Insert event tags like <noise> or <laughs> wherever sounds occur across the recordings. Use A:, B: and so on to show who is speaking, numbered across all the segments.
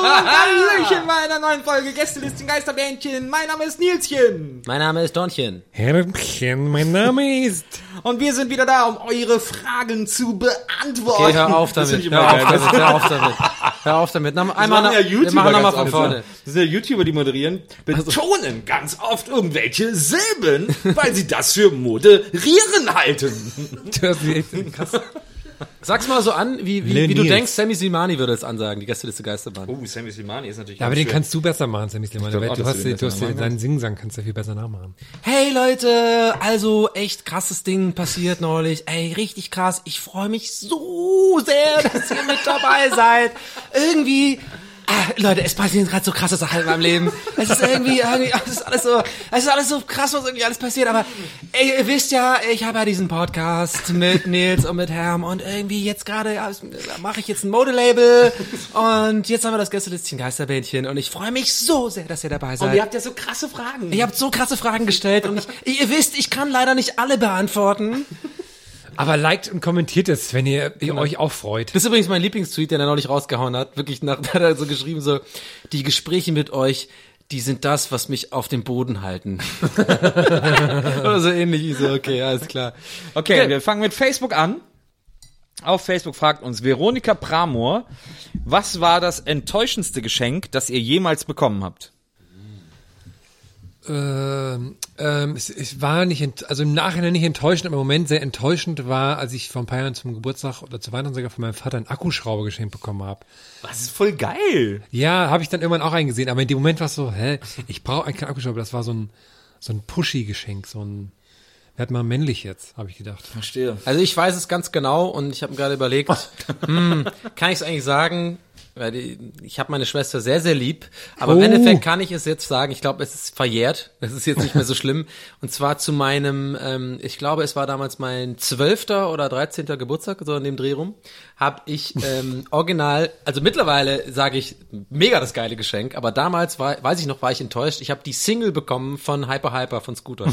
A: Hallöchen bei einer neuen Folge Gästelisten Geisterbähnchen. Mein Name ist Nilschen. Mein Name ist Donchen.
B: Herrchen, mein Name ist.
A: Und wir sind wieder da, um eure Fragen zu beantworten.
C: Okay, hör auf
A: Das
C: damit. Hör auf
A: geil.
C: damit. Hör auf damit. Hör auf damit. Na, einmal
A: machen
C: noch,
A: ja YouTuber
C: wir machen nochmal von vorne.
A: Das sind ja YouTuber, die moderieren, betonen ganz oft irgendwelche Silben, weil sie das für moderieren halten.
B: Das ist echt krass.
C: Sag's mal so an, wie, wie, wie du denkst, Sammy Simani würde es ansagen, die Gästeliste Geisterbahn.
A: Oh, Sammy Slimani ist natürlich
B: Ja, aber den kannst du besser machen, Sammy Slimani.
A: glaub
B: Du hast,
A: du den
B: du hast den- deinen Singsang kannst du viel besser nachmachen.
C: Hey Leute, also echt krasses Ding passiert neulich. Ey, richtig krass. Ich freue mich so sehr, dass ihr mit dabei seid. Irgendwie, Leute, es passieren gerade so krasse Sachen in meinem Leben. Es ist irgendwie, irgendwie, es ist alles so, es ist alles so krass, was irgendwie alles passiert. Aber ey, ihr wisst ja, ich habe ja diesen Podcast mit Nils und mit Herm und irgendwie jetzt gerade ja, mache ich jetzt ein Modelabel und jetzt haben wir das Gästelistchen Geisterbähnchen und ich freue mich so sehr, dass ihr dabei seid.
A: Und ihr habt ja so krasse Fragen.
C: Ihr habt so krasse Fragen gestellt und ich, ihr wisst, ich kann leider nicht alle beantworten.
B: Aber liked und kommentiert es, wenn ihr, ihr euch auch freut.
C: Das ist übrigens mein Lieblingstweet, den er neulich rausgehauen hat. Wirklich nach, <laughs> da hat er so geschrieben so, die Gespräche mit euch, die sind das, was mich auf dem Boden halten. <laughs> Oder so ähnlich. Ich so, okay, alles klar.
D: Okay, wir fangen mit Facebook an. Auf Facebook fragt uns Veronika Pramor, was war das enttäuschendste Geschenk, das ihr jemals bekommen habt?
B: Ähm, ähm, es, es war nicht, ent, also im Nachhinein nicht enttäuschend, aber im Moment sehr enttäuschend war, als ich vor ein paar Jahren zum Geburtstag oder zu Weihnachten sogar von meinem Vater einen Akkuschrauber geschenkt bekommen habe.
D: Das ist voll geil.
B: Ja, habe ich dann irgendwann auch eingesehen, aber in dem Moment war es so, hä, ich brauche eigentlich keinen Akkuschrauber, das war so ein, so ein Pushy-Geschenk, so ein, werd mal männlich jetzt, habe ich gedacht.
D: Verstehe.
C: Also ich weiß es ganz genau und ich habe mir gerade überlegt, <laughs> hm, kann ich es eigentlich sagen? Weil die, ich habe meine Schwester sehr, sehr lieb. Aber im
B: Oh.
C: Endeffekt kann ich es jetzt sagen, ich glaube, es ist verjährt. <laughs> Es ist jetzt nicht mehr so schlimm. Und zwar zu meinem, ähm, ich glaube, es war damals mein zwölfter oder dreizehnter Geburtstag, so in dem Dreh rum, habe ich ähm, <laughs> original, also mittlerweile sage ich, mega das geile Geschenk, aber damals war, weiß ich noch, war ich enttäuscht. Ich habe die Single bekommen von Hyper Hyper von Scooter.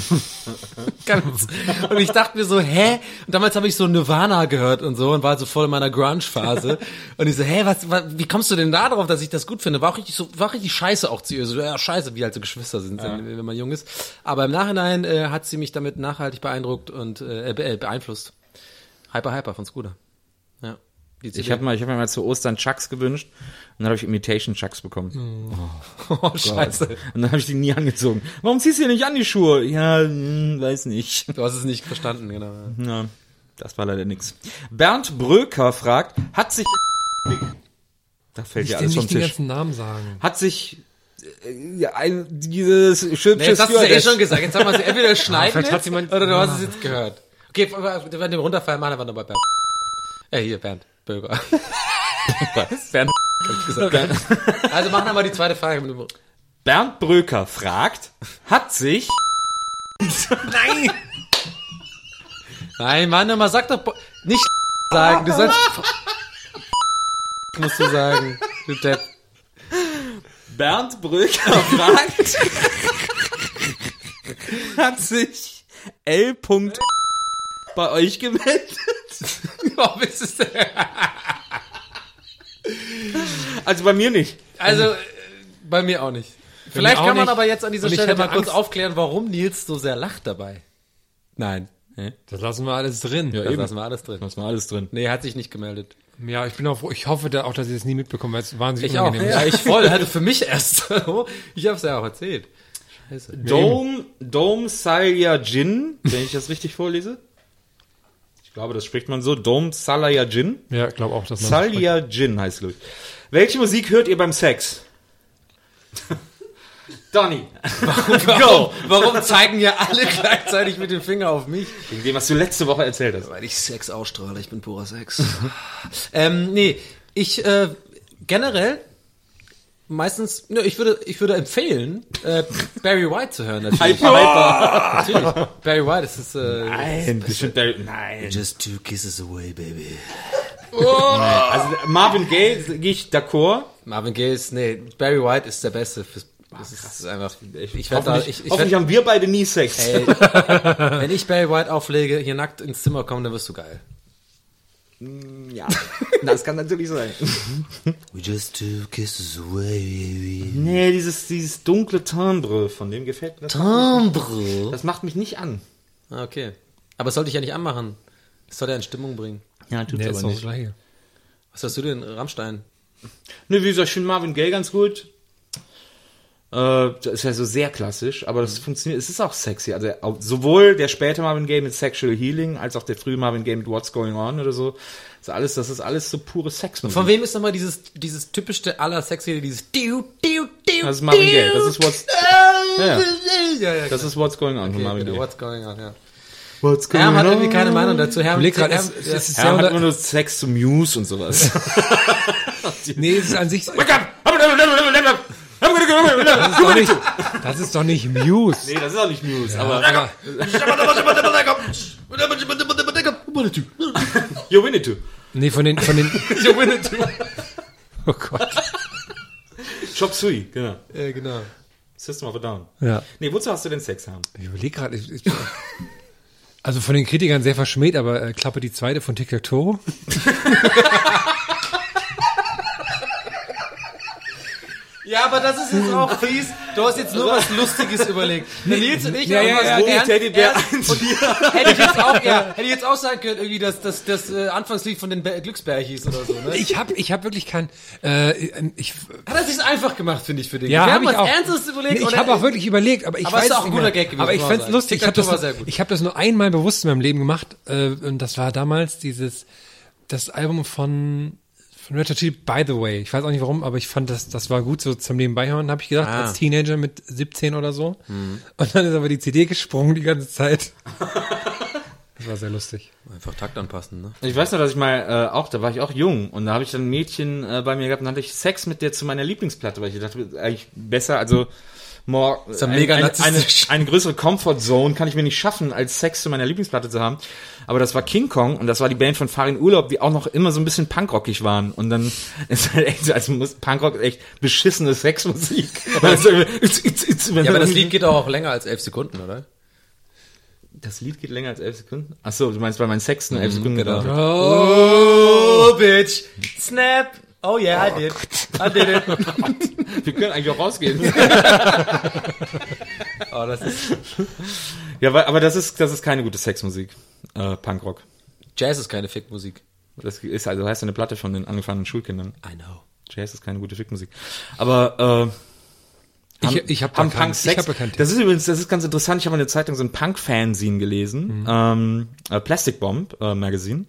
C: <laughs> Ganz. Und ich dachte mir so, hä? Und damals habe ich so Nirvana gehört und so und war so voll in meiner Grunge-Phase. und ich so, hä, was, was, wie kommst du denn da drauf, dass ich das gut finde? War auch richtig so, war richtig scheiße auch zu ihr. So, ja, scheiße, wie halt so Geschwister sind, wenn man jung ist. Aber im Nachhinein äh, hat sie mich damit nachhaltig beeindruckt und äh, be- äh, beeinflusst. Hyper Hyper von Scooter. Ja. Die
D: Ich habe mal, ich hab mir mal zu Ostern Chucks gewünscht und dann habe ich Imitation Chucks bekommen. <laughs>
C: oh, scheiße.
D: Und dann habe ich die nie angezogen. Warum ziehst du dir nicht an die Schuhe? Ja, hm, weiß nicht.
C: Du hast es nicht verstanden, genau.
D: Ja, das war leider nix. Bernd Bröker fragt, hat sich da fällt
B: Ich
D: ja alles vom
B: nicht den
D: Tisch.
B: ganzen Namen sagen.
D: Hat sich äh, ja, ein, dieses hübsche
C: Nee, jetzt hast du ja eh schon gesagt. Jetzt haben wir es entweder schneiden jetzt,
B: jemand-
C: oder du hast es jetzt gehört. Okay, wenn dem runterfallen, machen wir nochmal Bernd. Äh, hier, Bernd. Böger. <laughs> Bernd. hab ich gesagt. Also machen wir mal die zweite Frage.
D: Bernd Bröker fragt, hat sich
C: Nein! Nein, Mann, mal sag doch nicht sagen. Du sollst musst du sagen. Du Depp.
D: Bernd Bröker <laughs> fragt, hat sich L.
A: bei euch gemeldet? <laughs>
C: Warum ist es denn?
A: Also bei mir nicht.
C: Also, äh, bei mir auch nicht. Vielleicht
B: auch
C: kann man
B: nicht.
C: aber jetzt an dieser
B: Und
C: Stelle mal kurz
B: Angst-
C: aufklären, warum Nils so sehr lacht dabei. Nein.
B: Das lassen wir alles drin.
C: Das
B: Ja,
C: lassen wir alles drin.
A: Was war alles drin?
C: Nee, hat sich nicht gemeldet.
B: Ich bin auch, froh- ich hoffe da auch, dass ich das nie mitbekomme, weil es wahnsinnig
C: Ich auch.
B: unangenehm
C: Ja,
B: ist.
C: ich voll. Also für mich erst. Ich hab's ja auch erzählt. Scheiße.
A: Dome, Dome Salya Jin, wenn ich das richtig vorlese. Ich glaube, das spricht man so. Dome Salya Jin.
B: Ja, ich glaube auch, dass man
A: Salya Jin heißt, glaube ich. Welche Musik hört ihr beim Sex? Donny.
C: Go! Warum zeigen ja alle gleichzeitig mit dem Finger auf mich?
A: Wegen dem, was du letzte Woche erzählt hast.
C: Weil ich Sex ausstrahle, ich bin purer Sex. <laughs> ähm, nee, ich äh, generell meistens, ne, ich würde, ich würde empfehlen, äh, Barry White zu hören. Natürlich.
A: Hyper, hyper.
C: natürlich. Barry White, das ist äh,
A: Nein, bestimmt Barry, nein.
C: Just two kisses away, baby.
A: Also Marvin Gaye gehe ich d'accord.
C: Marvin Gaye ist, nee, Barry White ist der Beste. Fürs, das ist einfach, ich, ich werde da,
A: Hoffentlich,
C: ich, ich
A: hoffentlich
C: werd,
A: haben wir beide nie Sex.
C: ey, <laughs> wenn ich Barry White auflege, hier nackt ins Zimmer komme, dann wirst du geil.
A: Ja, das kann natürlich sein. <laughs>
C: We just two kisses away.
A: Nee, dieses, dieses dunkle Timbre, von dem gefällt mir.
C: Timbre.
A: Das macht mich nicht an.
C: Ah, Okay. Aber das sollte ich ja nicht anmachen. Das soll ja in Stimmung bringen.
A: Ja, tut's
B: Nee,
A: aber nicht.
B: Gleiche.
C: Was hast du denn, Rammstein?
A: Ne, wie gesagt, ich finde Marvin Gaye ganz gut. Äh, das ist ja so sehr klassisch, aber das funktioniert, es ist auch sexy. Also sowohl der späte Marvin Gaye mit Sexual Healing, als auch der frühe Marvin Gaye mit What's Going On oder so. Das ist alles, das ist alles so pure Sex.
C: Von wem ist nochmal dieses, dieses typischste aller Sexy, dieses Diu, Diu, Diu,
A: Das ist Marvin Gaye. Das ist What's, ja,
C: ja, ja,
A: das ist What's Going On von
C: okay,
A: Marvin
C: genau,
A: Gaye.
C: What's going on, ja.
A: What's
C: Herm hat irgendwie keine Meinung dazu. Herm,
B: überleg grad,
C: Herm,
B: es- es ist
A: Ja,
B: sehr
A: hat nur Sex zu Muse und sowas. <laughs>
B: Nee, es ist an sich,
A: Wake up!
B: Das ist doch nicht, das ist doch nicht Muse.
A: Nee, das ist auch nicht Muse, aber
B: Aber,
A: You win it too.
B: nee, von den, von den, <laughs>
A: You win it too.
B: oh Gott.
A: Chop Suey, genau.
C: Ja, genau.
A: System of a Down.
B: Ja.
A: Nee, wozu hast du denn Sex haben?
B: Ich überlege gerade, ich, ich, also von den Kritikern sehr verschmäht, aber äh, Klappe die zweite von Tic Tac Toe. <laughs>
C: Ja, aber das ist jetzt auch fies. Du hast jetzt nur was Lustiges <laughs> überlegt. Der Nils und ich
B: Ja,
C: haben
B: ja,
C: was
B: ja,
C: gelernt.
A: Teddybär
C: und hätte ich jetzt auch, ja, hätte ich jetzt auch sagen können, irgendwie das, das, das äh, Anfangslied von den Bär- Glücksbärchis oder so, ne?
B: Ich habe ich hab wirklich kein, äh, ich,
C: Hat er sich einfach gemacht, finde ich, für den.
B: ja,
C: Wir
B: habe
C: haben
B: ich
C: was
B: auch.
C: Ernstes überlegt.
B: Nee, ich habe auch wirklich überlegt, aber ich
C: Aber
B: weiß
C: ist auch
B: es
C: ein guter. Gag gewesen,
B: Aber ich fand's lustig. Ich habe das, ich habe das nur einmal bewusst in meinem Leben gemacht äh, und das war damals dieses das Album von von Red Hot Chili By the Way. Ich weiß auch nicht warum, aber ich fand das das war gut so zum Nebenbei hören, habe ich gedacht,
C: Ah.
B: als Teenager mit 17 oder so.
C: Mhm.
B: Und dann ist aber die CD gesprungen die ganze Zeit. Das war sehr lustig.
C: Einfach Takt anpassen, ne?
A: Ich weiß noch, dass ich mal äh, auch, da war ich auch jung und da habe ich dann ein Mädchen äh, bei mir gehabt und dann hatte ich Sex mit der zu meiner Lieblingsplatte, weil ich dachte, eigentlich besser, also more,
C: Ist ja mega
A: eine, eine, eine größere Comfort Zone kann ich mir nicht schaffen, als Sex zu meiner Lieblingsplatte zu haben. Aber das war King Kong und das war die Band von Farin Urlaub, die auch noch immer so ein bisschen punkrockig waren. Und dann <laughs> ist halt echt, so, also muss Punkrock echt beschissene Sexmusik. <laughs> Also, it's, it's, it's,
C: Ja, aber das Lied geht auch länger als elf Sekunden, oder?
A: das Lied geht länger als elf Sekunden. Ach so, du meinst, weil mein Sex nur elf Sekunden
C: genau.
A: hat.
C: Oh, bitch. Snap. Oh yeah, I did. I did it. <laughs>
A: Wir können eigentlich auch rausgehen. <laughs>
C: Oh, das ist,
A: Ja, weil, aber das ist, das ist keine gute Sexmusik. Äh, Punkrock.
C: Jazz ist keine Fickmusik.
A: Das ist also heißt eine Platte von den angefangenen Schulkindern.
C: I know.
A: Jazz ist keine gute Fickmusik. Aber äh, haben,
B: ich habe da
A: haben Punk
B: ich
A: Sex.
B: habe kein
A: das ist übrigens, das ist ganz interessant. Ich habe in der Zeitung so ein Punk-Fanzine gelesen, ähm, äh, Plastic Bomb äh, Magazine.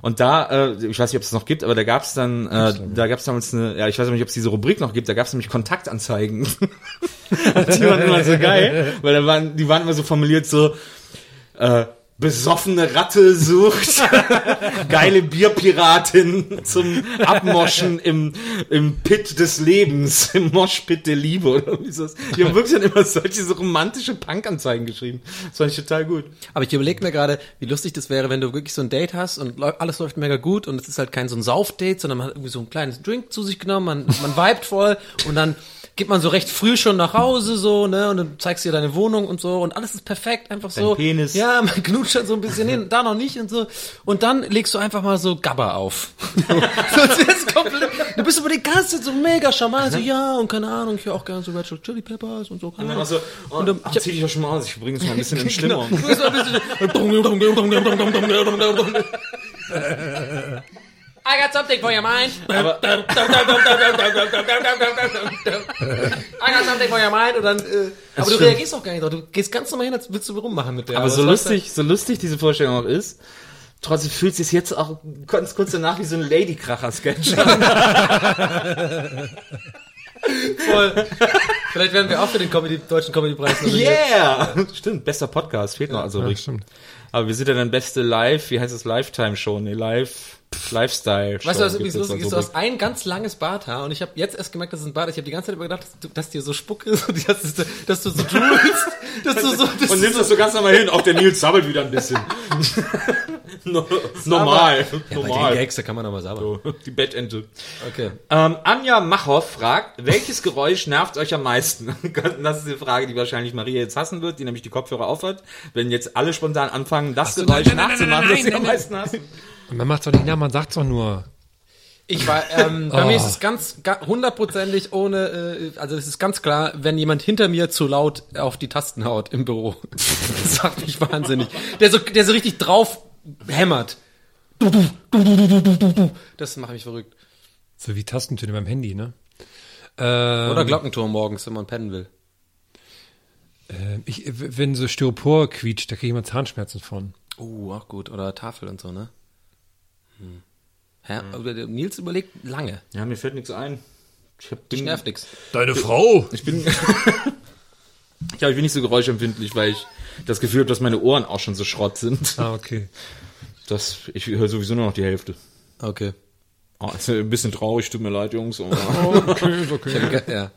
A: Und da, äh, ich weiß nicht, ob es noch gibt, aber da gab es dann, äh, da gab es damals eine, ja, ich weiß nicht, ob es diese Rubrik noch gibt. Da gab es nämlich Kontaktanzeigen. <laughs> Die waren immer so geil, weil da waren, die waren immer so formuliert so. Äh, Besoffene Ratte sucht <laughs> geile Bierpiratin zum Abmoschen im, im Pit des Lebens, im Moshpit der Liebe oder wie ist das? Die haben wirklich dann immer solche so romantische Punk-Anzeigen geschrieben. Das fand ich total gut.
C: Aber ich überlege mir gerade, wie lustig das wäre, wenn du wirklich so ein Date hast und alles läuft mega gut und es ist halt kein so ein Saufdate, sondern man hat irgendwie so ein kleines Drink zu sich genommen, man, man vibet voll und dann geht man so recht früh schon nach Hause so, ne, und dann zeigst du dir deine Wohnung und so und alles ist perfekt, einfach so.
A: Penis.
C: Ja, <laughs> man knutscht so ein bisschen hin, da noch nicht und so. Und dann legst du einfach mal so Gabba auf. <laughs> so, du bist aber die ganze Zeit so mega charmant, so, ja, und keine Ahnung, ich höre auch gerne so Red Hot Chili Peppers und so.
A: Und dann
C: Ahnung.
A: auch so, oh,
C: Und dann-
A: ach, zieh dich doch schon mal aus, ich bringe es mal ein bisschen in <laughs>
C: Genau.
A: Stimmung.
C: Du so I got something for your mind. <laughs> I got something for your mind. Und dann, äh, aber du
A: stimmt.
C: reagierst auch gar nicht drauf. Du gehst ganz normal hin, als würdest du rummachen mit der.
A: Aber so
C: es läuft
A: lustig, so lustig diese Vorstellung auch ist, trotzdem fühlt sich jetzt auch ganz kurz danach wie so ein Ladykracher-Sketch an. <laughs>
C: voll. Vielleicht werden wir auch für den Comedy, deutschen Comedy-Preis nominiert.
A: Yeah! Stimmt, bester Podcast, fehlt noch. Also,
B: Ja, stimmt.
A: Aber wir sind ja dann beste Live, wie heißt es, Lifetime-Show, ne, Live, Lifestyle-Show.
C: Weißt du, was übrigens lustig ist? Du hast ein ganz langes Barthaar und ich habe jetzt erst gemerkt, dass es ein Bart ist. Ich habe die ganze Zeit über gedacht, dass, du, dass dir so Spuck ist und dass, du- dass du so droolst, <laughs> dass du so... Dass
A: Und
C: du
A: nimmst das so ganz normal hin, auch der Nils sabbelt wieder ein bisschen. <laughs> No- normal,
C: ja, bei den
A: normal.
C: Gags, da kann man aber sauber.
A: Die Bettente.
C: Okay.
A: Ähm, Anja Machhoff fragt, welches Geräusch nervt euch am meisten? <laughs> Das ist die Frage, die wahrscheinlich Maria jetzt hassen wird, die nämlich die Kopfhörer aufhat. Wenn jetzt alle spontan anfangen, das
B: so,
A: Geräusch
B: nein, nein, nein,
A: nachzumachen,
B: nein,
A: das sie am meisten hassen.
B: Man macht's doch nicht nach, man sagt's doch nur.
C: Ich war, ähm, bei
B: Oh.
C: mir ist es ganz ga- hundertprozentig ohne, äh, also es ist ganz klar, wenn jemand hinter mir zu laut auf die Tasten haut im Büro. <laughs> Das macht mich wahnsinnig. Der so, der so richtig drauf hämmert. Du, du, du, du, du, du, du. Das macht mich verrückt.
B: So wie Tastentöne beim Handy, ne? Ähm,
C: Oder Glockenturm morgens, wenn man pennen will.
B: äh, ich, wenn so Styropor quietscht, da kriege ich immer Zahnschmerzen von.
C: Uh, auch gut. Oder Tafel und so, ne? Hm. Hä? Aber der Nils überlegt lange.
A: Ja, mir fällt nichts ein. Ich hab,
C: Ich
A: bin,
C: nerv nix.
B: Deine Frau?
A: ich bin, <laughs> ich glaube, ich bin nicht so geräuschempfindlich, weil ich das Gefühl habe, dass meine Ohren auch schon so Schrott sind.
B: Ah, okay.
A: Das, ich höre sowieso nur noch die Hälfte.
C: Okay.
A: Oh, ist ein bisschen traurig, tut mir leid, Jungs. aber- <laughs>
B: Okay, okay.
C: Ja.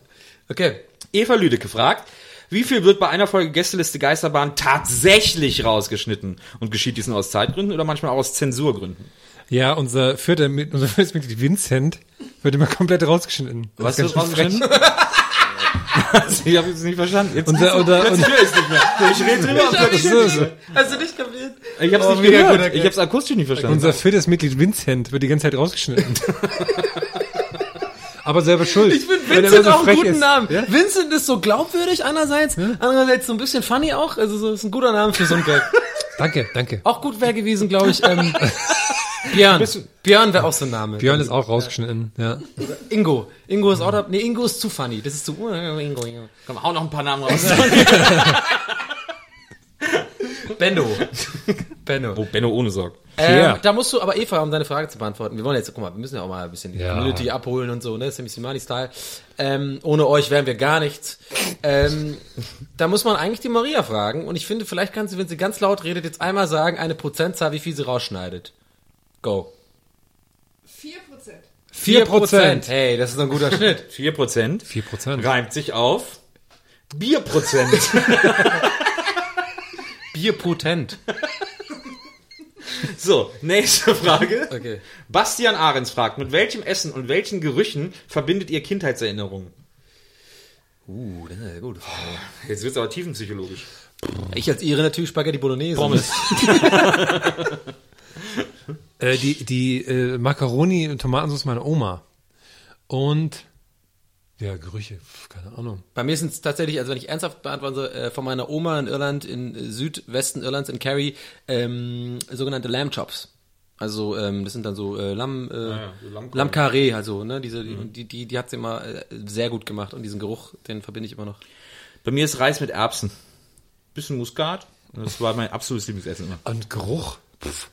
C: Okay.
A: Eva Lüdecke fragt, wie viel wird bei einer Folge Gästeliste Geisterbahn tatsächlich rausgeschnitten? Und geschieht dies nur aus Zeitgründen oder manchmal auch aus Zensurgründen?
B: Ja, unser vierter, unser viertes Mitglied Vincent wird immer komplett rausgeschnitten.
A: Was
B: Das
A: wird rausgeschnitten? Also, <laughs> ich habe es nicht verstanden. Jetzt
B: Unser,
A: Plötzlich
B: und,
A: höre ich's nicht mehr. Ich rede drüber und plötzlich
B: so, so.
C: Hast du nicht kapiert?
A: Ich hab's
C: Oh,
A: nicht gehört. Ich hab's akustisch nicht verstanden.
B: unser viertes Mitglied Vincent wird die ganze Zeit rausgeschnitten. <laughs> Aber selber schuld.
C: Ich finde
B: Wenn
C: Vincent
B: so
C: auch einen guten
B: ist.
C: Namen.
B: Ja?
C: Vincent ist so glaubwürdig einerseits, andererseits so ein bisschen funny auch. Also so ist ein guter Name für so einen Gag.
B: Danke, danke.
C: Auch gut wäre gewesen, glaube ich. Ähm, <laughs> Björn. Björn wäre auch so ein Name.
B: Björn ist auch rausgeschnitten, ja.
C: Ingo. Ingo ist auch da. Nee, Ingo ist zu funny. Das ist zu. uh, Ingo, Ingo.
A: Komm, hau noch ein paar Namen raus. <laughs>
C: Benno. Benno.
A: oh, Benno ohne Sorg.
C: Ähm, da musst du aber Eva, um deine Frage zu beantworten. Wir wollen jetzt, guck mal, wir müssen ja auch mal ein bisschen die
B: Ja.
C: Community abholen und so, ne? Bisschen Money-Style. Ähm, ohne euch wären wir gar nichts. Ähm, da muss man eigentlich die Maria fragen. Und ich finde, vielleicht kann sie, wenn sie ganz laut redet, jetzt einmal sagen, eine Prozentzahl, wie viel sie rausschneidet. Go.
B: 4
C: Prozent. Hey, das ist ein guter Schnitt. <laughs>
A: 4 Prozent.
B: 4 Prozent.
A: Reimt sich auf Bierprozent. <laughs>
C: Bierpotent. <laughs>
A: so, nächste Frage.
C: Okay.
A: Bastian Ahrens fragt, mit welchem Essen und welchen Gerüchen verbindet ihr Kindheitserinnerungen?
C: Uh, das ist eine gute Frage.
A: Jetzt wird's aber tiefenpsychologisch.
C: Ich als Ihre natürlich Spaghetti Bolognese.
A: Pommes.
B: Äh, die die äh, Macaroni und Tomatensauce meiner Oma. Und ja, Gerüche, keine Ahnung.
C: Bei mir sind es tatsächlich, also wenn ich ernsthaft beantworten soll, äh, von meiner Oma in Irland, in äh, Südwesten Irlands, in Kerry, ähm, sogenannte Lamb Chops. Also ähm, das sind dann so äh, Lamm, äh,
A: ja, so Lammkeule.
C: Lamm Carré, also ne, diese, die, die, die hat sie immer äh, sehr gut gemacht und diesen Geruch, den verbinde ich immer noch.
A: Bei mir ist Reis mit Erbsen. Bisschen Muskat. Das war mein absolutes Lieblingsessen immer.
B: Und Geruch. Pff.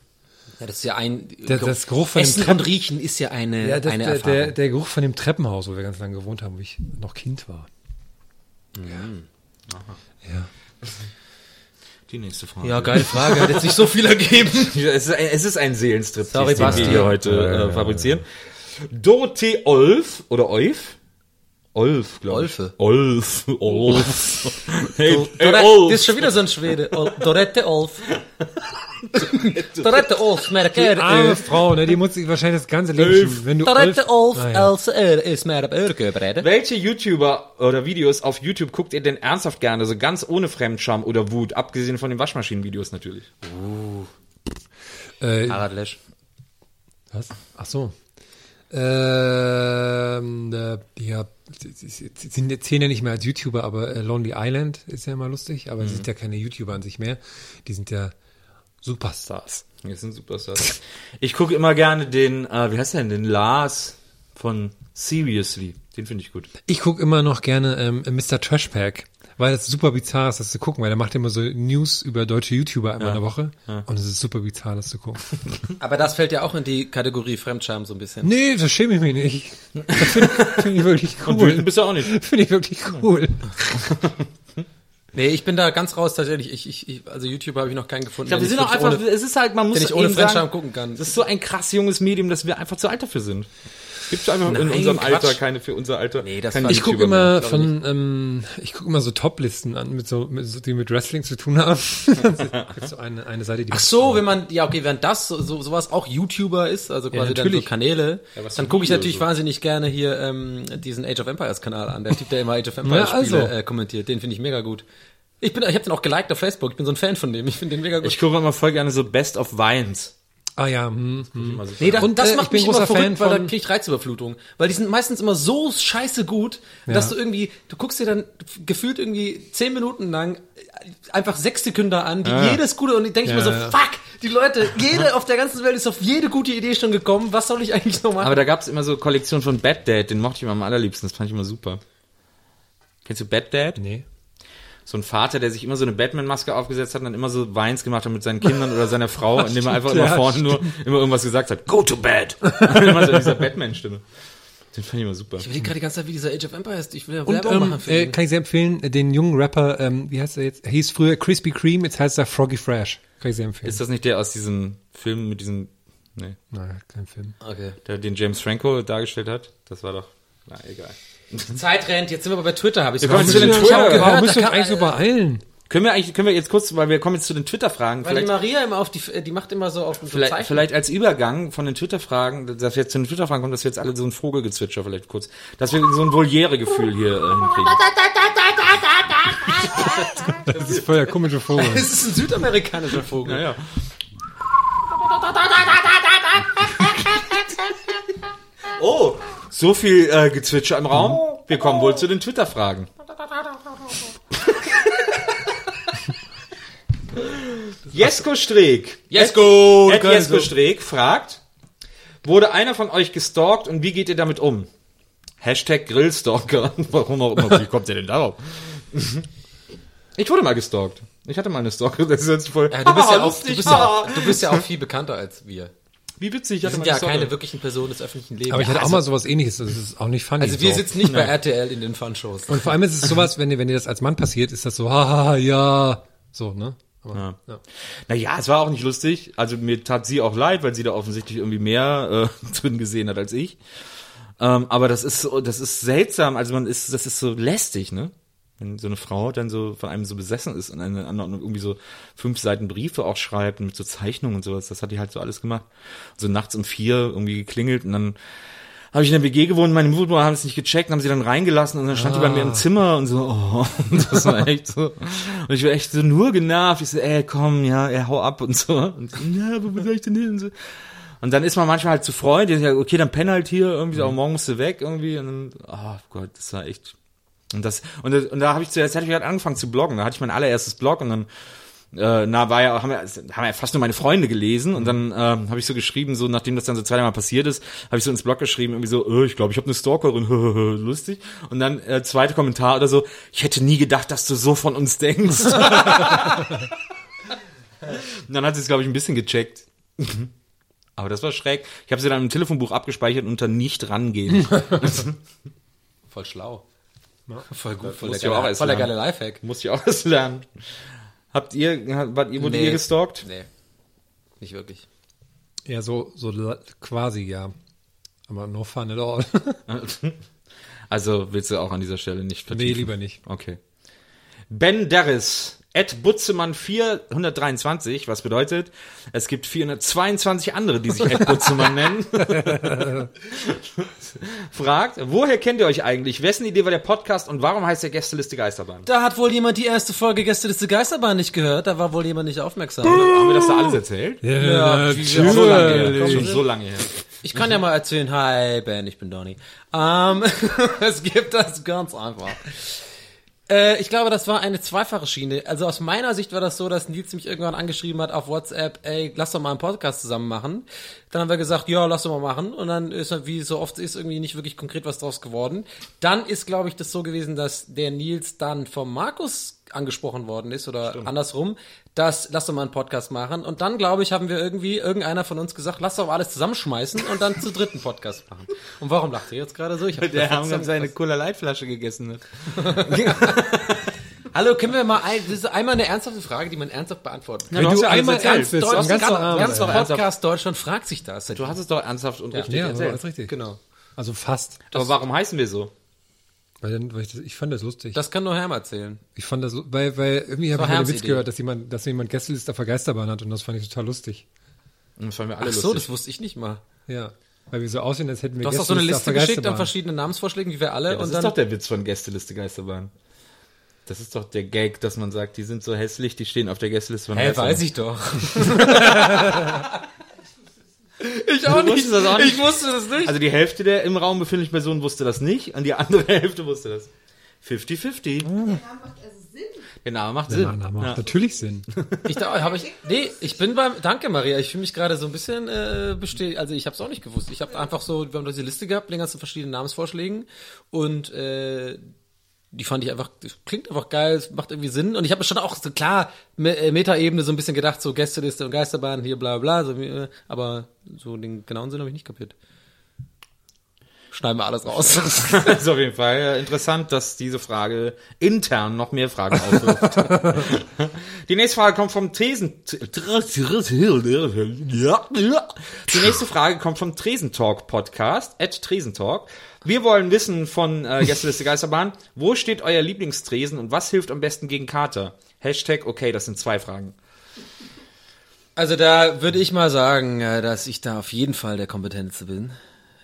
C: Ja, das ist ja ein
B: Der- das Geruch von dem
C: Essen
B: Treppen-
C: und Riechen ist ja eine,
B: Ja, das,
C: eine
B: der,
C: Erfahrung.
B: der, der Geruch von dem Treppenhaus, wo wir ganz lange gewohnt haben, wo ich noch Kind war. Ja.
A: Die nächste Frage.
C: ja, geile Frage, hat jetzt nicht so viel ergeben. <laughs>
A: Es ist ein, es ist ein Seelenstrip,
C: Sorry,
A: den wir hier heute äh, fabrizieren. Dorothee Olf oder Olf? Olf, glaube ich.
C: Olfe.
A: Olf. Olf. <laughs> hey, hey,
C: Dorette,
A: Olf.
C: das ist schon wieder so ein Schwede. Ol- Dorette Olf. Dorette Olf, merker.
B: Arme Frau, ne, die muss sich wahrscheinlich das ganze Leben schieben. Wenn du
C: Dorette Olf,
B: Ah, ja.
C: als er ist mehr ab Örgebrede.
A: Welche YouTuber oder Videos auf YouTube guckt ihr denn ernsthaft gerne, so ganz ohne Fremdscham oder Wut, abgesehen von den Waschmaschinenvideos natürlich?
B: Äh,
C: Harald Lesch.
B: was? Ach so. Ähm, äh, ja, sie, zählen ja nicht mehr als YouTuber, aber äh, Lonely Island ist ja immer lustig, aber sie sind ja keine YouTuber an sich mehr. Die sind ja Superstars.
A: Wir sind Superstars. Ich gucke immer gerne den, äh, wie heißt der denn, den Lars von Seriously. Den finde ich gut.
B: Ich gucke immer noch gerne ähm, Mr. Trashpack, weil das super bizarr ist, das zu gucken, weil der macht immer so News über deutsche YouTuber einmal in der Woche und es ist super bizarr, das zu gucken. <laughs>
C: Aber das fällt ja auch in die Kategorie Fremdscham so ein bisschen.
B: nee, das schäme ich mich nicht. Das finde find ich wirklich <laughs>
A: Und
B: cool.
A: wütend bist du auch nicht. <laughs>
B: Finde ich wirklich cool.
C: Nee, ich bin da ganz raus tatsächlich. Ich, ich, ich also YouTube habe ich noch keinen gefunden.
A: Ich glaube, wir sind auch einfach,
C: ohne-
A: es ist halt, man muss
C: den ich ohne
A: eben
C: Fremdscham
A: sagen,
C: gucken kann.
A: Das ist so ein krass junges Medium, dass wir einfach zu alt dafür sind. Gibt es einfach in
C: Nein,
A: unserem
C: Quatsch.
A: Alter keine für unser Alter.
C: Nee, das
B: Ich gucke immer von, ähm, ich gucke immer so Top-Listen an, mit so, mit so, die mit Wrestling zu tun haben. <laughs> So eine, eine Seite, die
C: Ach so, wenn man, ja okay, wenn das so, so sowas auch YouTuber ist, also quasi dann so. Kanäle,
A: was
C: dann gucke ich natürlich
A: so.
C: wahnsinnig gerne hier ähm, diesen Age of Empires Kanal an. Der Typ, der immer Age of Empires
B: Ja,
C: Spiele
B: also.
C: äh, kommentiert, den finde ich mega gut. Ich bin, ich habe den auch geliked auf Facebook. Ich bin so ein Fan von dem. Ich finde den mega gut.
A: Ich gucke immer voll gerne so Best of Vines.
B: Ah ja, hm, hm.
C: Nee, das,
B: Und,
C: das
B: äh,
C: macht
B: ich bin
C: mich immer
B: großer
C: verrückt,
B: Fan
C: weil da
B: von-
C: krieg ich Reizüberflutung. Weil die sind meistens immer so scheiße gut, dass du irgendwie, du guckst dir dann gefühlt irgendwie zehn Minuten lang einfach sechs Sekunden an, die jedes gute, und ich denke ich mir so,
B: ja.
C: fuck, die Leute, jede auf der ganzen Welt ist auf jede gute Idee schon gekommen, was soll ich eigentlich noch machen?
A: Aber da gab es immer so Kollektionen von Bad Dad, den mochte ich immer am allerliebsten, das fand ich immer super. Kennst du Bad Dad?
B: Nee.
A: So ein Vater, der sich immer so eine Batman-Maske aufgesetzt hat und dann immer so Weins gemacht hat mit seinen Kindern oder seiner Frau, <laughs> indem er einfach immer
B: ja,
A: vorne nur immer irgendwas gesagt hat. Go to bed! <laughs> immer so in dieser Batman-Stimme. Den fand ich immer super.
C: ich will gerade die ganze Zeit wie dieser Age of Empires, ich will ja Werbung
B: ähm,
C: machen für
B: äh, kann ich sehr empfehlen, äh, den jungen Rapper, ähm, wie heißt er jetzt? Er hieß früher Krispy Kreme, jetzt heißt er Froggy Fresh. Kann ich sehr empfehlen.
A: Ist das nicht der aus diesem Film mit diesem, nee,
B: Nein, kein Film.
C: Okay.
A: der den James Franco dargestellt hat? Das war doch, na egal.
C: Zeit rennt, jetzt sind wir aber bei Twitter, habe ich
A: Wir kommen zu den Twitter.
C: gehört,
B: Warum
C: da
B: müssen wir
C: kann-
B: eigentlich so beeilen?
A: Können wir eigentlich, können wir jetzt kurz, weil wir kommen jetzt zu den Twitter-Fragen,
C: Weil die
A: vielleicht,
C: Maria immer auf die, die macht immer so auf so
A: vielleicht,
C: Zeichen.
A: vielleicht als Übergang von den Twitter-Fragen, dass wir jetzt zu den Twitter-Fragen kommen, dass wir jetzt alle so ein Vogelgezwitscher vielleicht kurz, dass wir so ein Voliere-Gefühl hier äh, hinkriegen. <laughs>
B: Das ist voll der komische Vogel.
C: Es ist ein südamerikanischer Vogel.
A: Ja, ja. Oh, so viel äh, Gezwitscher im Raum. Wir kommen wohl zu den Twitter-Fragen. <laughs> Jesko Streeck.
C: Jesko,
A: Ed Jesko Streeck fragt, wurde einer von euch gestalkt und wie geht ihr damit um? Hashtag Grillstalker. <laughs> Warum auch immer. Wie kommt ihr denn darauf? <laughs> Ich wurde mal gestalkt. Ich hatte mal eine Stalker. Das ist jetzt voll.
C: Ja, du bist ja auch, du bist ja auch, du bist ja auch viel bekannter als wir.
A: Wie witzig.
C: Wir sind ja keine wirklichen Personen des öffentlichen Lebens.
B: Aber ich hatte
C: Ja,
B: auch mal sowas ähnliches, das ist auch nicht funny.
C: Also wir
B: so.
C: sitzen nicht bei RTL in den Fun-Shows.
B: Und vor allem ist es sowas, wenn dir, wenn dir das als Mann passiert, ist das so, haha, ja, so, ne? Aber,
A: Ja.
B: ja.
A: Naja, es war auch nicht lustig. Also mir tat sie auch leid, weil sie da offensichtlich irgendwie mehr äh, <laughs> drin gesehen hat als ich. Ähm, aber das ist so, das ist seltsam. Also man ist, das ist so lästig, ne? Wenn so eine Frau dann so von einem so besessen ist und eine andere irgendwie so fünf Seiten Briefe auch schreibt mit so Zeichnungen und sowas. Das hat die halt so alles gemacht. So nachts um vier irgendwie geklingelt und dann habe ich in der WG gewohnt, meine Mutter haben es nicht gecheckt, haben sie dann reingelassen und dann stand die bei mir im Zimmer und so, oh, und <laughs> das war echt so. Und ich war echt so nur genervt. Ich so, ey, komm, ja, ey, hau ab und so. Und so, ja, wo soll ich denn hin? Und, so. und dann ist man manchmal halt zu Freund, die okay, dann penn halt hier irgendwie, aber morgen musst du weg irgendwie. Und dann, oh Gott, das war echt. Und das, und, und da habe ich zuerst, hatte ich halt angefangen zu bloggen. Da hatte ich mein allererstes Blog und dann äh, na, war ja, haben wir, haben ja fast nur meine Freunde gelesen und dann ähm, habe ich so geschrieben, so nachdem das dann so zweimal passiert ist, habe ich so ins Blog geschrieben, irgendwie so, äh, ich glaube, ich habe eine Stalkerin, <laughs> lustig. Und dann äh, zweite Kommentar oder so, ich hätte nie gedacht, dass du so von uns denkst. <laughs> und dann hat sie es, glaube ich, ein bisschen gecheckt. Aber das war schräg. Ich habe sie dann im Telefonbuch abgespeichert unter nicht rangehen. <laughs>
C: Voll schlau. Voll gut, voll
A: muss
C: der,
A: auch
C: geile, voll der
A: lernen.
C: geile Lifehack.
A: Musste ich auch was lernen. Habt ihr, wart ihr, wurde
C: Nee.
A: ihr gestalkt?
C: Nee, nicht wirklich.
B: Ja, so, so quasi, ja. Aber no fun at all. <laughs>
A: Also willst du auch an dieser Stelle nicht vertiefen?
B: Nee, lieber nicht.
A: Okay. Ben Darris, Ed Butzemann 423, was bedeutet, es gibt 422 andere, die sich Ed Butzemann nennen. <laughs> Fragt, woher kennt ihr euch eigentlich? Wessen Idee war der Podcast und warum heißt der Gästeliste Geisterbahn?
C: Da hat wohl jemand die erste Folge Gästeliste Geisterbahn nicht gehört. Da war wohl jemand nicht aufmerksam.
A: Haben wir das da alles erzählt?
C: Ja,
A: Schon so lange her. Schon so lange her.
C: Ich kann ja mal erzählen, hi Ben, ich bin Donny. Ähm, <laughs> es gibt das ganz einfach. Äh, ich glaube, das war eine zweifache Schiene. Also aus meiner Sicht war das so, dass Nils mich irgendwann angeschrieben hat auf WhatsApp, ey, lass doch mal einen Podcast zusammen machen. Dann haben wir gesagt, ja, lass doch mal machen. Und dann ist, wie so oft ist, irgendwie nicht wirklich konkret was draus geworden. Dann ist, glaube ich, das so gewesen, dass der Nils dann vom Markus angesprochen worden ist oder andersrum, dass lass doch mal einen Podcast machen. Und dann, glaube ich, haben wir irgendwie, irgendeiner von uns gesagt, lass doch alles zusammenschmeißen und dann zu dritten Podcast machen. Und warum lacht ihr jetzt gerade so? Ich hab
A: Der haben seine. Cola Light Flasche gegessen. <laughs> <laughs>
C: Hallo, können wir mal ein, das ist einmal eine ernsthafte Frage, die man ernsthaft beantworten kann.
A: du
B: Wenn
A: hast
B: du
A: ja
B: einmal ernst bist,
C: Deutsch, ganz, ganz
A: doch
C: Podcast Deutschland fragt sich das.
A: Du hast es doch ernsthaft und richtig
B: Ja, so
A: erzählt.
B: ist richtig.
C: Genau.
B: Also fast.
A: Aber warum heißen wir so?
B: Weil, dann, weil ich, das, ich fand das lustig.
C: Das kann nur Herm erzählen.
B: ich fand das, weil, weil irgendwie habe ich
C: Herms
B: Witz
C: Idee.
B: gehört, dass jemand, dass jemand Gästeliste auf der Geisterbahn hat und das fand ich total lustig.
A: Das fanden wir alle
C: Ach so,
A: lustig.
C: das wusste ich nicht mal.
B: Ja. Weil wir so aussehen, als hätten wir
C: Du hast doch so eine Liste geschickt an verschiedenen Namensvorschlägen, wie wir alle.
A: Ja, das
C: und
A: ist
C: dann,
A: doch der Witz von Gästeliste Geisterbahn. Das ist doch der Gag, dass man sagt, die sind so hässlich, die stehen auf der Gästeliste von
C: Hä,
A: Geisterbahn.
C: weiß ich doch. <laughs> ich auch nicht.
A: das auch nicht?
C: Ich wusste das nicht.
A: Also die Hälfte der im Raum befindlichen Personen wusste das nicht und die andere <laughs> Hälfte wusste das. 50-50. Der Name macht Sinn.
B: Der Name macht
A: Ja.
B: natürlich Sinn.
C: Ich da habe ich nee, ich bin beim Danke Maria, ich fühle mich gerade so ein bisschen äh, bestätigt, also ich habe es auch nicht gewusst. Ich habe einfach so wir haben diese Liste gehabt, länger zu verschiedenen Namensvorschlägen und äh, die fand ich einfach klingt einfach geil, es macht irgendwie Sinn und ich habe schon auch so klar äh, Metaebene so ein bisschen gedacht, so Gästeliste und Geisterbahn hier bla bla, so, äh, aber so den genauen Sinn habe ich nicht kapiert. Schneiden wir alles raus.
A: Das <laughs> ist auf jeden Fall äh, interessant, dass diese Frage intern noch mehr Fragen aufwirft. <laughs> Die nächste Frage kommt vom Tresen. Die nächste Frage kommt vom Tresentalk Podcast, at Tresentalk. Wir wollen wissen von äh, Gästeliste Geisterbahn, wo steht euer Lieblingstresen und was hilft am besten gegen Kater? Hashtag, okay, das sind zwei Fragen.
C: Also da würde ich mal sagen, äh, dass ich da auf jeden Fall der Kompetenteste bin,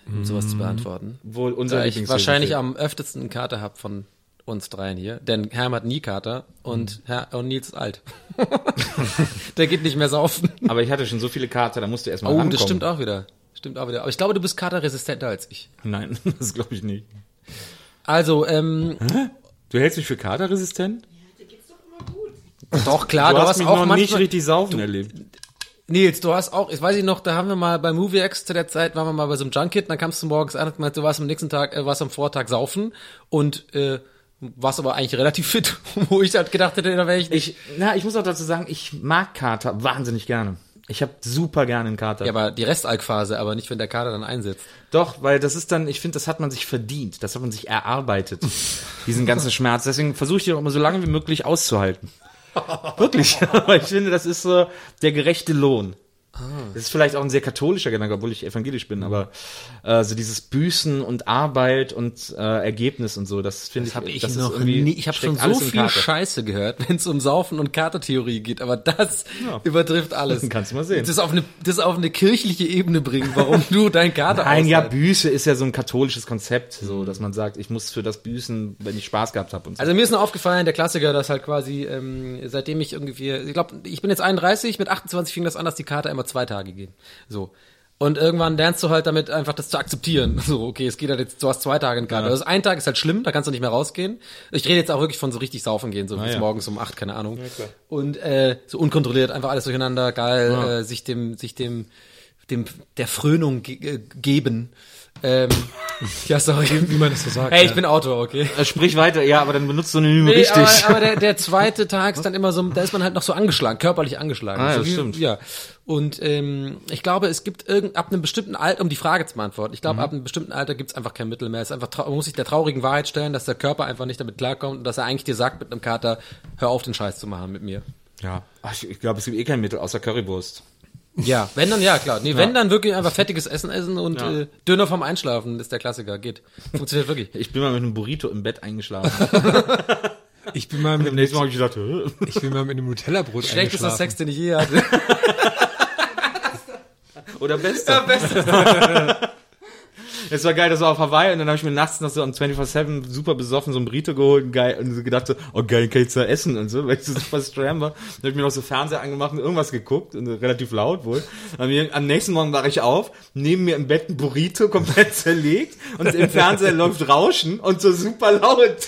C: um sowas zu beantworten.
A: Wo unser
C: Da ich wahrscheinlich am öftesten einen Kater hab von uns dreien hier. Denn Herm hat nie Kater und, Herr, und Nils ist alt. <laughs> der geht nicht mehr saufen.
A: Aber ich hatte schon so viele Kater, da musst du erstmal
C: Oh,
A: rankommen.
C: das stimmt auch wieder. Stimmt auch wieder. Aber ich glaube, du bist katerresistenter als ich.
A: Nein, <laughs> das glaube ich nicht.
C: Also, ähm,
A: Du hältst mich für katerresistent?
C: doch klar,
A: du,
C: du,
A: hast
C: hast
A: mich
C: auch
A: noch
C: manchmal,
A: nicht richtig saufen erlebt.
C: Nils, du hast auch, ich weiß nicht noch, da haben wir mal bei MovieX zu der Zeit, waren wir mal bei so einem Junkit, dann kamst du morgens an und meinte, du warst am nächsten Tag, äh, warst am Vortag saufen und äh, warst aber eigentlich relativ fit, <laughs> wo ich halt gedacht hätte, da wäre ich nicht.
A: Ich, na, ich muss auch dazu sagen, ich mag Kater wahnsinnig gerne. Ich habe super gerne einen Kater.
C: Ja, aber die Restalkphase, aber nicht, wenn der Kater dann einsetzt.
A: Doch, weil das ist dann, ich finde, das hat man sich verdient. Das hat man sich erarbeitet. <laughs> diesen ganzen Schmerz. Deswegen versuche ich den auch immer so lange wie möglich auszuhalten. Wirklich. <laughs> Aber ich finde, das ist so der gerechte Lohn. Das ist vielleicht auch ein sehr katholischer Gedanke, obwohl ich evangelisch bin, aber äh, so dieses Büßen und Arbeit und äh, Ergebnis und so, das finde ich,
C: Hab ich
A: das
C: noch nie, ich habe schon so viel. Scheiße gehört, <laughs> wenn es um Saufen und Katertheorie geht, aber das übertrifft alles. <laughs>
A: Kannst du mal sehen.
C: Das auf eine, das auf eine kirchliche Ebene bringen, warum du dein Kater
A: Nein, ja,
C: aushältst.
A: Büße ist ja so ein katholisches Konzept, so, dass man sagt, ich muss für das Büßen, wenn ich Spaß gehabt habe und so.
C: Also mir ist nur aufgefallen, der Klassiker, dass halt quasi, ähm, seitdem ich irgendwie, ich glaube, ich bin jetzt 31, mit 28 fing das an, dass die Kater immer zwei Tage gehen. So. Und irgendwann lernst du halt damit einfach das zu akzeptieren. <laughs> So, okay, es geht halt jetzt, du hast zwei Tage einen Kater. Also ein Tag ist halt schlimm, da kannst du nicht mehr rausgehen. Ich rede jetzt auch wirklich von so richtig saufen gehen, so bis
A: ja.
C: morgens um acht, keine Ahnung. Und äh, so unkontrolliert, einfach alles durcheinander, geil, äh, sich dem, sich dem, dem der Frönung ge äh, geben. Ähm, <laughs> ja, sorry.
B: Wie man das so sagt.
C: Hey, ich
B: ja.
C: bin Autor, okay.
A: Äh, Sprich weiter, ja, aber dann benutzt du Synonym
C: Nee,
A: richtig.
C: aber, aber der, der <laughs> zweite Tag ist dann immer so, da ist man halt noch so angeschlagen, körperlich angeschlagen.
A: Ah, ja,
C: so
A: das stimmt.
C: Ja. Und ähm, ich glaube, es gibt irgend ab einem bestimmten Alter, um die Frage zu beantworten, ich
A: Mhm.
C: glaube, ab einem bestimmten Alter gibt es einfach kein Mittel mehr. Es ist einfach, man muss sich der traurigen Wahrheit stellen, dass der Körper einfach nicht damit klarkommt und dass er eigentlich dir sagt mit einem Kater, hör auf, den Scheiß zu machen mit mir.
A: Ja. Ach, ich, ich glaube, es gibt eh kein Mittel außer Currywurst.
C: Ja, wenn dann, ja, klar. Nee, wenn dann wirklich einfach fettiges Essen essen und äh, Döner vom Einschlafen ist der Klassiker. Geht. Funktioniert wirklich.
A: Ich bin mal mit einem Burrito im Bett eingeschlafen. <laughs>
B: Ich bin mal mit,
A: Am nächsten Mal habe ich gedacht, <laughs>
B: ich bin mal mit einem Nutella-Brot
C: Schlechtester
B: eingeschlafen.
C: Sex, den ich je hatte.
A: oder beste. <laughs> Es war geil, das war auf Hawaii und dann habe ich mir nachts noch so am 24-7 super besoffen so ein Burrito geholt und, geil, und gedacht so, oh geil, kann ich da essen und so, <laughs> weil ich so super stram war. Dann habe ich mir noch so Fernseher angemacht und irgendwas geguckt und relativ laut wohl. Am, am nächsten Morgen wache ich auf, neben mir im Bett ein Burrito komplett <laughs> zerlegt und im Fernseher läuft Rauschen und so super laut.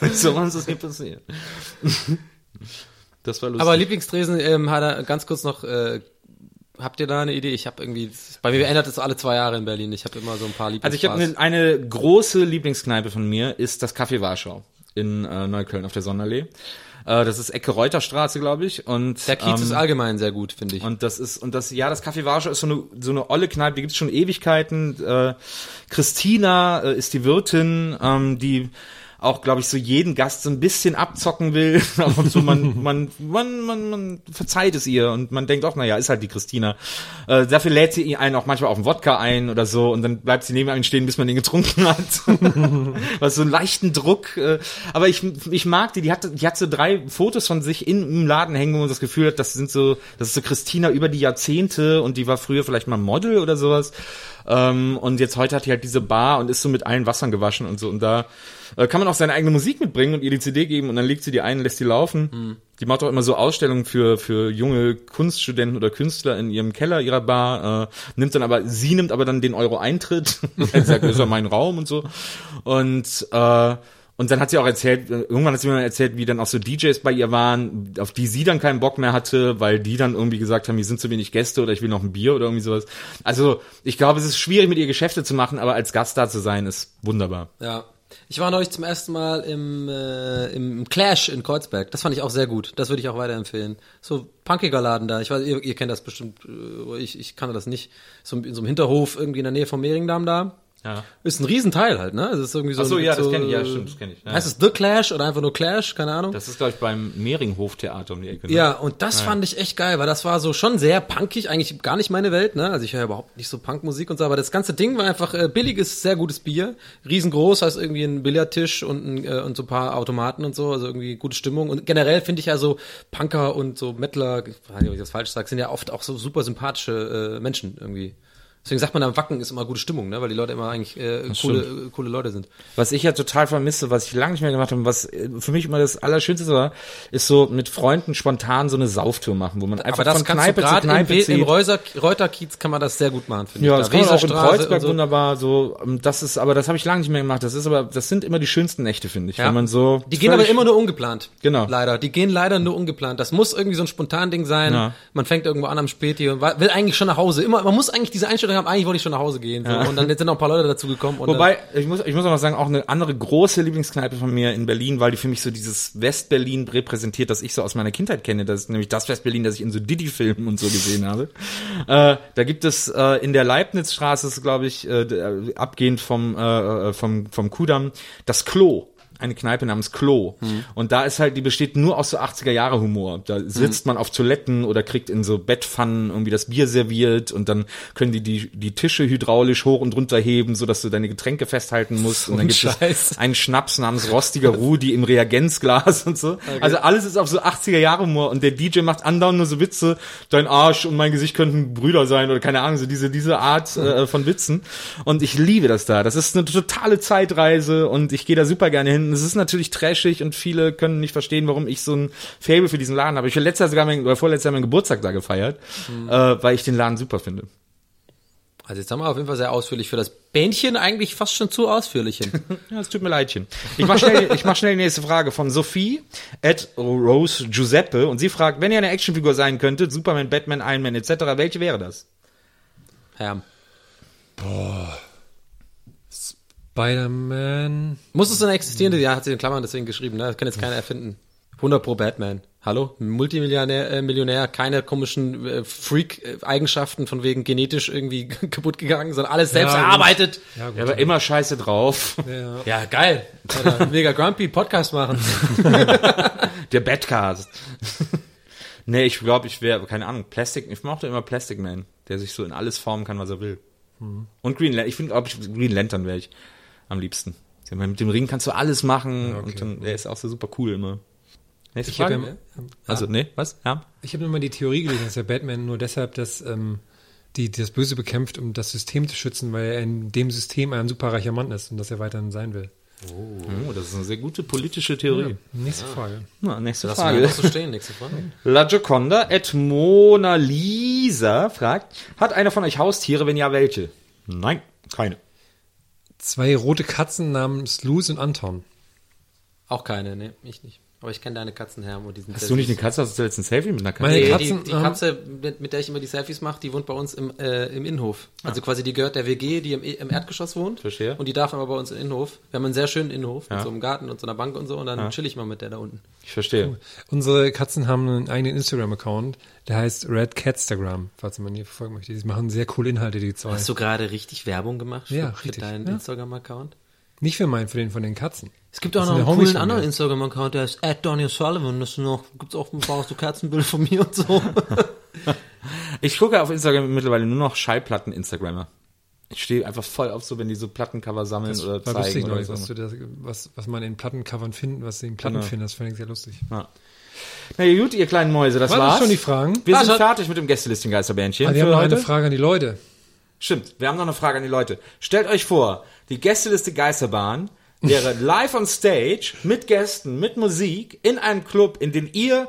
A: <laughs> so was ist hier passiert. Das war lustig.
C: Aber Lieblingstresen ähm, hat er ganz kurz noch. Äh, habt ihr da eine Idee? Ich habe irgendwie. Bei mir ändert es alle zwei Jahre in Berlin. Ich habe immer so ein paar Lieblings.
A: Also ich habe eine, eine große Lieblingskneipe von mir, ist das Café Warschau in äh, Neukölln auf der Sonderallee. Äh, das ist Ecke Reuterstraße, glaube ich. Und,
C: der Kiez
A: ähm,
C: ist allgemein sehr gut, finde ich.
A: und das ist, und das, ja, das Café Warschau ist so eine, so eine olle Kneipe, die gibt's schon Ewigkeiten. Äh, Christina äh, ist die Wirtin, ähm, die auch, glaube ich, so jeden Gast so ein bisschen abzocken will. <laughs> Ab und zu man, <laughs> man, man, man, man verzeiht es ihr und man denkt auch, naja, ist halt die Christina. Äh, dafür lädt sie einen auch manchmal auf den Wodka ein oder so und dann bleibt sie neben einem stehen, bis man den getrunken hat. <laughs> Was so einen leichten Druck. Äh, aber ich, ich mag die, die hat, die hat so drei Fotos von sich in, im Laden hängen, wo man das Gefühl hat, das sind so, das ist so Christina über die Jahrzehnte und die war früher vielleicht mal Model oder sowas. Ähm, und jetzt heute hat die halt diese Bar und ist so mit allen Wassern gewaschen und so. Und da äh, kann man auch seine eigene Musik mitbringen und ihr die CD geben und dann legt sie die ein, lässt die laufen. Die macht auch immer so Ausstellungen für, für junge Kunststudenten oder Künstler in ihrem Keller ihrer Bar, äh, nimmt dann aber, sie nimmt aber dann den Euro Eintritt, <laughs> weil sie sagt, das ist ja mein Raum und so. Und, äh, und dann hat sie auch erzählt, äh, irgendwann hat sie mir erzählt, wie dann auch so DJs bei ihr waren, auf die sie dann keinen Bock mehr hatte, weil die dann irgendwie gesagt haben, hier sind zu wenig Gäste oder ich will noch ein Bier oder irgendwie sowas. Also ich glaube, es ist schwierig mit ihr Geschäfte zu machen, aber als Gast da zu sein, ist wunderbar.
C: Ja. Ich war neulich zum ersten Mal im, äh, im Clash in Kreuzberg. Das fand ich auch sehr gut. Das würde ich auch weiterempfehlen. So punkiger Laden da. Ich weiß, ihr, ihr kennt das bestimmt. äh, Ich, ich kannte das nicht. So in so einem Hinterhof irgendwie in der Nähe vom Mehringdamm da.
A: Ja.
C: Ist ein Riesenteil halt, ne? Das ist irgendwie so.
A: Ach so, ja, das
C: so,
A: kenn ich, ja, stimmt, das kenn ich, ja.
C: Heißt es The Clash oder einfach nur Clash? Keine Ahnung.
A: Das ist, glaube ich, beim Mehringhof-Theater um die Ecke. Ne?
C: Ja, und das fand ich echt geil, weil das war so schon sehr punkig, eigentlich gar nicht meine Welt, ne? Also ich höre überhaupt nicht so Punkmusik und so, aber das ganze Ding war einfach äh, billiges, sehr gutes Bier, riesengroß, heißt irgendwie ein Billardtisch und, ein, äh, und so ein paar Automaten und so, also irgendwie gute Stimmung. Und generell finde ich ja so Punker und so Metaler, ich weiß nicht, ob ich das falsch sage, sind ja oft auch so super sympathische äh, Menschen irgendwie. Deswegen sagt man, am Wacken ist immer gute Stimmung, ne? weil die Leute immer eigentlich äh, coole, äh, coole Leute sind.
A: Was ich ja total vermisse, was ich lange nicht mehr gemacht habe, was äh, für mich immer das Allerschönste war, ist so mit Freunden spontan so eine Sauftour machen, wo man einfach
C: Aber das
A: von Kneipe zu
C: im,
A: Kneipe
C: We-
A: zieht.
C: im Reuser, Reuterkiez kann man das sehr gut machen, finde
A: ja,
C: ich.
A: das kann man auch in Kreuzberg
C: so.
A: wunderbar so. ähm, Das ist, aber das habe ich lange nicht mehr gemacht. Das ist aber, das sind immer die schönsten Nächte, finde ich,
C: Ja.
A: wenn man so.
C: Die gehen aber immer nur ungeplant.
A: Genau.
C: Leider. Die gehen leider nur ungeplant. Das muss irgendwie so ein spontan Ding sein.
A: Ja.
C: Man fängt irgendwo an am Späti und will eigentlich schon nach Hause. Immer, man muss eigentlich diese Einstellung haben, eigentlich wollte ich schon nach Hause gehen. So. Und dann jetzt sind noch ein paar Leute dazu gekommen.
A: Wobei, ich muss, ich muss auch noch sagen, auch eine andere große Lieblingskneipe von mir in Berlin, weil die für mich so dieses West-Berlin repräsentiert, das ich so aus meiner Kindheit kenne. Das ist nämlich das West-Berlin, das ich in so Didi-Filmen und so gesehen habe. Äh, da gibt es äh, in der Leibnizstraße, glaube ich, äh, d- abgehend vom, äh, äh, vom, vom Kudamm, das Klo. Eine Kneipe namens Klo. Und da ist halt, die besteht nur aus so 80er Jahre Humor. Da sitzt man auf Toiletten oder kriegt in so Bettpfannen irgendwie das Bier serviert und dann können die die, die Tische hydraulisch hoch und runter heben, so dass du deine Getränke festhalten musst. Und dann gibt
C: Scheiß.
A: es einen Schnaps namens Rostiger Rudi im Reagenzglas und so. Also alles ist auf so 80er Jahre Humor und der DJ macht andauernd nur so Witze, dein Arsch und mein Gesicht könnten Brüder sein oder keine Ahnung, so diese, diese Art äh, von Witzen. Und ich liebe das da. Das ist eine totale Zeitreise und ich gehe da super gerne hin. Es ist natürlich trashig und viele können nicht verstehen, warum ich so ein Fable für diesen Laden habe. Ich habe letztes Jahr sogar mein, oder vorletztes Jahr meinen Geburtstag da gefeiert, äh, weil ich den Laden super finde.
C: also jetzt haben wir auf jeden Fall sehr ausführlich für das Bähnchen eigentlich fast schon zu ausführlich hin. <laughs>
A: Ja, es tut mir leidchen. Ich mach schnell, ich mach schnell die nächste Frage von Sophie at Rose Giuseppe und sie fragt, wenn ihr eine Actionfigur sein könntet, Superman, Batman, Iron Man etc., welche wäre das?
C: ja.
B: Spider-Man.
C: Muss es eine existierende? Ja, hat sie in Klammern deswegen geschrieben, ne? Das kann jetzt keiner erfinden. 100 pro Batman. Hallo? Multimillionär, äh, Millionär, keine komischen äh, Freak-Eigenschaften von wegen genetisch irgendwie <laughs> kaputt gegangen, sondern alles selbst
B: gut.
C: erarbeitet.
B: Ja, gut.
A: Ja, aber immer scheiße drauf.
B: ja.
C: Ja, geil. Alter, <laughs> mega grumpy Podcast machen. <laughs>
A: Der Batcast. Nee, ich glaube, ich wäre, keine Ahnung, Plastic, ich mochte immer Plastic Man, der sich so in alles formen kann, was er will.
B: Mhm.
A: Und Green Lantern, ich finde, glaube ich, Green Lantern wäre ich am liebsten. Mit dem Ring kannst du alles machen
B: Ja, okay.
A: und dann, der ist auch so super cool immer. Nächste
B: Ich habe
A: Frage.
B: ja,
A: also, nee, was? Ja?
B: ich hab immer die Theorie gelesen, dass der Batman nur deshalb das, ähm, die, das Böse bekämpft, um das System zu schützen, weil er in dem System ein superreicher Mann ist und dass er weiterhin sein will.
A: Oh, das ist eine sehr gute politische Theorie.
B: Nächste Frage.
A: Na, nächste
C: Lass mal
A: Frage.
C: so stehen, nächste Frage. <laughs>
A: La Gioconda et Mona Lisa fragt, hat einer von euch Haustiere? Wenn ja, welche? Nein, keine.
B: Zwei rote Katzen namens Luz und Anton.
C: Auch keine, ne, ich nicht. Aber ich kenne deine Katzenherren und die sind
A: Hast du nicht eine Katze? Hast du jetzt ein Selfie mit einer Katze?
B: Meine
C: Nee,
B: Katzen
C: die, die
B: haben-
C: Katze, mit, mit der ich immer die Selfies mache, die wohnt bei uns im, äh, im Innenhof. Also quasi die gehört der WG, die im, im Erdgeschoss wohnt.
A: Verstehe.
C: Und die darf aber bei uns im Innenhof. Wir haben einen sehr schönen Innenhof
A: Ja.
C: mit so einem Garten und so einer Bank und so. Und dann
A: Ja.
C: chill ich mal mit der da unten.
A: Ich verstehe.
B: Unsere Katzen haben einen eigenen Instagram-Account, der heißt Red Catstagram, falls man hier verfolgen möchte. Die machen sehr coole Inhalte, die zwei.
C: Hast du gerade richtig Werbung gemacht für,
B: Ja,
C: für
B: richtig,
C: deinen
B: ja.
C: Instagram-Account?
B: Nicht für meinen, für den von den Katzen.
C: Es gibt auch
B: Das
C: noch einen coolen anderen. Instagram-Account, der ist at Donny Sullivan. Das noch, gibt's auch ein paar so Katzenbilder von mir und so. <laughs>
A: Ich gucke auf Instagram mittlerweile nur noch Schallplatten-Instagrammer. Ich stehe einfach voll auf so, wenn die so Plattencover sammeln oder
B: War lustig
A: zeigen oder so.
B: was, du da, was, was man in Plattencovern finden, was sie in Platten
A: Genau.
B: finden, das fand ich sehr lustig.
A: Ja. Na ja, gut, ihr kleinen Mäuse, das
B: das
A: war's.
B: schon die Fragen?
A: Wir
C: Was
A: sind
C: hat-
A: fertig mit dem Gästelistchen Geisterbändchen.
B: Ah, wir haben noch eine. Frage an die Leute.
A: Stimmt, wir haben noch eine Frage an die Leute. Stellt euch vor, die Gästeliste Geisterbahn wäre <laughs> live on stage mit Gästen, mit Musik in einem Club, in den ihr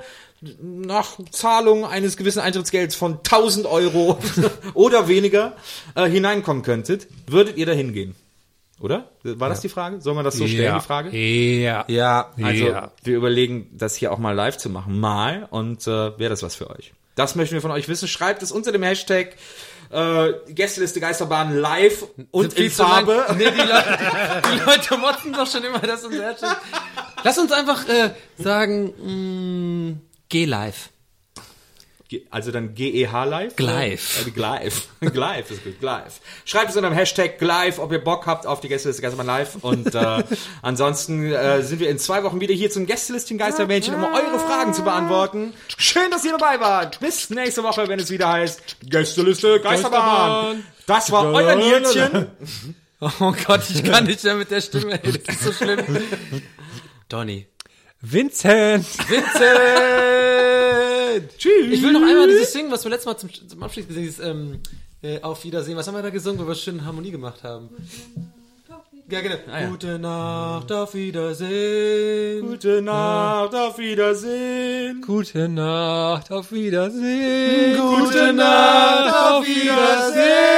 A: nach Zahlung eines gewissen Eintrittsgelds von 1000 Euro <laughs> oder weniger äh, hineinkommen könntet. Würdet ihr da hingehen? Oder? War das die Frage? Soll man das so stellen, die Frage?
B: Ja.
C: ja.
A: Also
B: Ja.
A: wir überlegen, das hier auch mal live zu machen. Mal. Und äh, wäre das was für euch? Das möchten wir von euch wissen. Schreibt es unter dem Hashtag äh, Gästeliste Geisterbahn live und in. Farbe.
C: Nee, die, Leute, <laughs> die Leute motzen doch schon immer, dass unser. Lass uns einfach äh, sagen, mh, geh live.
A: Also dann GEH live?
C: Glive.
A: Äh, Glive. <laughs> Glive ist gut. Glive. Schreibt es unter dem Hashtag Glive, ob ihr Bock habt auf die Gästeliste Geisterbahn live. Und äh, <laughs> ansonsten äh, sind wir in zwei Wochen wieder hier zum Gästelistchen Geistermännchen, um eure Fragen zu beantworten. Schön, dass ihr dabei wart. Bis nächste Woche, wenn es wieder heißt Gästeliste Geisterbahn. Das war euer Nierchen. <laughs>
C: Oh Gott, ich kann nicht mehr mit der Stimme. Ey, das ist so schlimm. Donny.
B: Vincent!
C: Vincent! Tschüss. Ich will noch einmal dieses singen, was wir letztes Mal zum, zum Abschluss gesungen haben, dieses ähm, äh, Auf Wiedersehen. Was haben wir da gesungen, wo wir schön Harmonie gemacht haben? Ja, genau. Gute Nacht, auf Wiedersehen.
A: Gute Nacht, auf Wiedersehen.
B: Gute Nacht, auf Wiedersehen.
A: Gute Nacht, auf Wiedersehen.